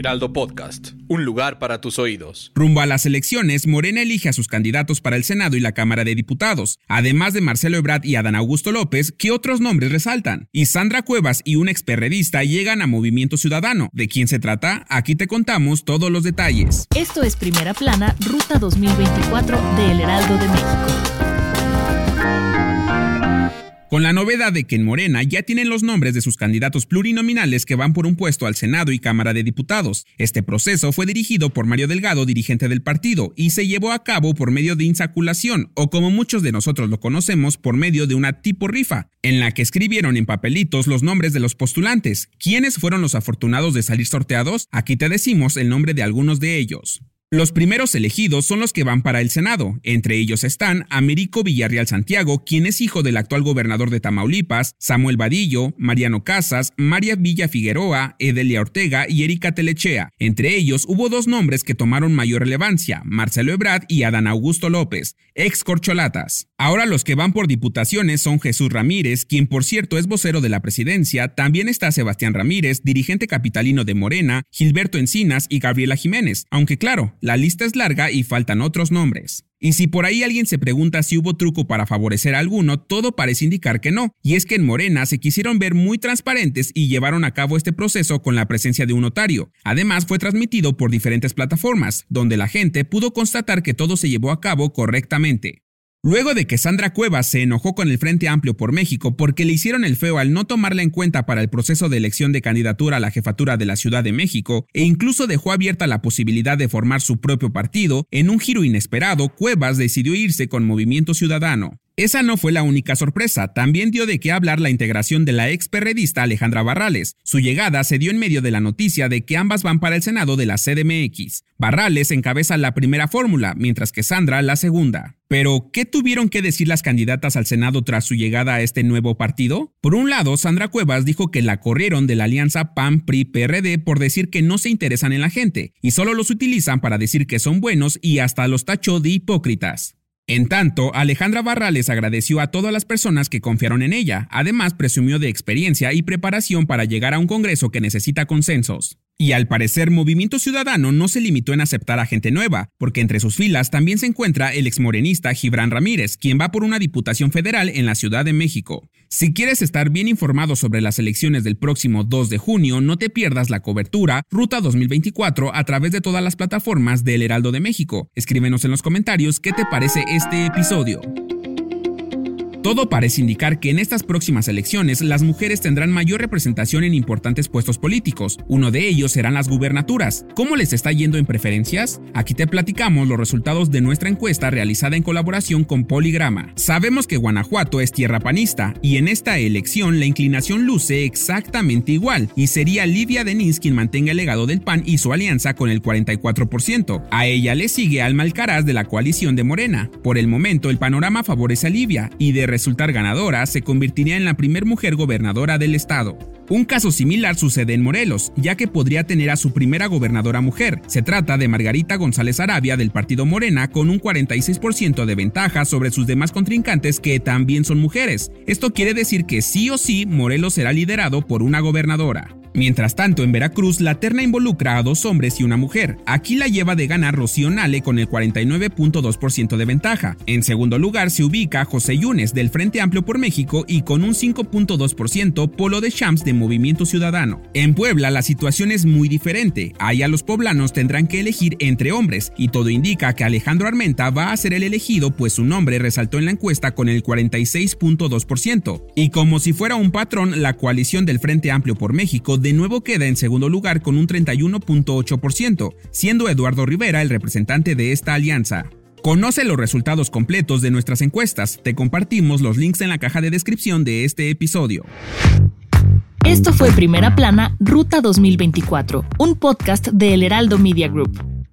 Heraldo Podcast, un lugar para tus oídos. Rumbo a las elecciones, Morena elige a sus candidatos para el Senado y la Cámara de Diputados. Además de Marcelo Ebrard y Adán Augusto López, ¿qué otros nombres resaltan? Y Sandra Cuevas y un experredista llegan a Movimiento Ciudadano. ¿De quién se trata? Aquí te contamos todos los detalles. Esto es Primera Plana, Ruta 2024 de El Heraldo de México con la novedad de que en Morena ya tienen los nombres de sus candidatos plurinominales que van por un puesto al Senado y Cámara de Diputados. Este proceso fue dirigido por Mario Delgado, dirigente del partido, y se llevó a cabo por medio de insaculación, o como muchos de nosotros lo conocemos, por medio de una tipo rifa, en la que escribieron en papelitos los nombres de los postulantes. ¿Quiénes fueron los afortunados de salir sorteados? Aquí te decimos el nombre de algunos de ellos. Los primeros elegidos son los que van para el Senado. Entre ellos están Américo Villarreal Santiago, quien es hijo del actual gobernador de Tamaulipas, Samuel Vadillo, Mariano Casas, María Villa Figueroa, Edelia Ortega y Erika Telechea. Entre ellos hubo dos nombres que tomaron mayor relevancia, Marcelo Ebrard y Adán Augusto López, ex corcholatas. Ahora los que van por diputaciones son Jesús Ramírez, quien por cierto es vocero de la presidencia, también está Sebastián Ramírez, dirigente capitalino de Morena, Gilberto Encinas y Gabriela Jiménez, aunque claro, la lista es larga y faltan otros nombres. Y si por ahí alguien se pregunta si hubo truco para favorecer a alguno, todo parece indicar que no. Y es que en Morena se quisieron ver muy transparentes y llevaron a cabo este proceso con la presencia de un notario. Además fue transmitido por diferentes plataformas, donde la gente pudo constatar que todo se llevó a cabo correctamente. Luego de que Sandra Cuevas se enojó con el Frente Amplio por México porque le hicieron el feo al no tomarla en cuenta para el proceso de elección de candidatura a la jefatura de la Ciudad de México e incluso dejó abierta la posibilidad de formar su propio partido, en un giro inesperado, Cuevas decidió irse con Movimiento Ciudadano. Esa no fue la única sorpresa, también dio de qué hablar la integración de la ex perredista Alejandra Barrales. Su llegada se dio en medio de la noticia de que ambas van para el Senado de la CDMX. Barrales encabeza la primera fórmula, mientras que Sandra la segunda. Pero, ¿qué tuvieron que decir las candidatas al Senado tras su llegada a este nuevo partido? Por un lado, Sandra Cuevas dijo que la corrieron de la alianza PAN-PRI-PRD por decir que no se interesan en la gente y solo los utilizan para decir que son buenos y hasta los tachó de hipócritas. En tanto, Alejandra Barrales agradeció a todas las personas que confiaron en ella, además presumió de experiencia y preparación para llegar a un Congreso que necesita consensos. Y al parecer, Movimiento Ciudadano no se limitó en aceptar a gente nueva, porque entre sus filas también se encuentra el exmorenista Gibran Ramírez, quien va por una diputación federal en la Ciudad de México. Si quieres estar bien informado sobre las elecciones del próximo 2 de junio, no te pierdas la cobertura Ruta 2024 a través de todas las plataformas del Heraldo de México. Escríbenos en los comentarios qué te parece este episodio. Todo parece indicar que en estas próximas elecciones las mujeres tendrán mayor representación en importantes puestos políticos. Uno de ellos serán las gubernaturas. ¿Cómo les está yendo en preferencias? Aquí te platicamos los resultados de nuestra encuesta realizada en colaboración con Poligrama. Sabemos que Guanajuato es tierra panista y en esta elección la inclinación luce exactamente igual y sería Livia Denis quien mantenga el legado del PAN y su alianza con el 44%. A ella le sigue Alma Alcaraz de la coalición de Morena. Por el momento el panorama favorece a Livia y de resultar ganadora, se convertiría en la primer mujer gobernadora del estado. Un caso similar sucede en Morelos, ya que podría tener a su primera gobernadora mujer. Se trata de Margarita González Arabia del partido Morena con un 46% de ventaja sobre sus demás contrincantes que también son mujeres. Esto quiere decir que sí o sí Morelos será liderado por una gobernadora. Mientras tanto, en Veracruz, la terna involucra a dos hombres y una mujer. Aquí la lleva de ganar Rocío Nale con el 49.2% de ventaja. En segundo lugar se ubica José Yunes del Frente Amplio por México y con un 5.2% Polo de Champs de Movimiento Ciudadano. En Puebla la situación es muy diferente. Allá los poblanos tendrán que elegir entre hombres y todo indica que Alejandro Armenta va a ser el elegido pues su nombre resaltó en la encuesta con el 46.2%. Y como si fuera un patrón, la coalición del Frente Amplio por México de nuevo queda en segundo lugar con un 31.8%, siendo Eduardo Rivera el representante de esta alianza. Conoce los resultados completos de nuestras encuestas. Te compartimos los links en la caja de descripción de este episodio. Esto fue Primera Plana, Ruta 2024, un podcast de El Heraldo Media Group.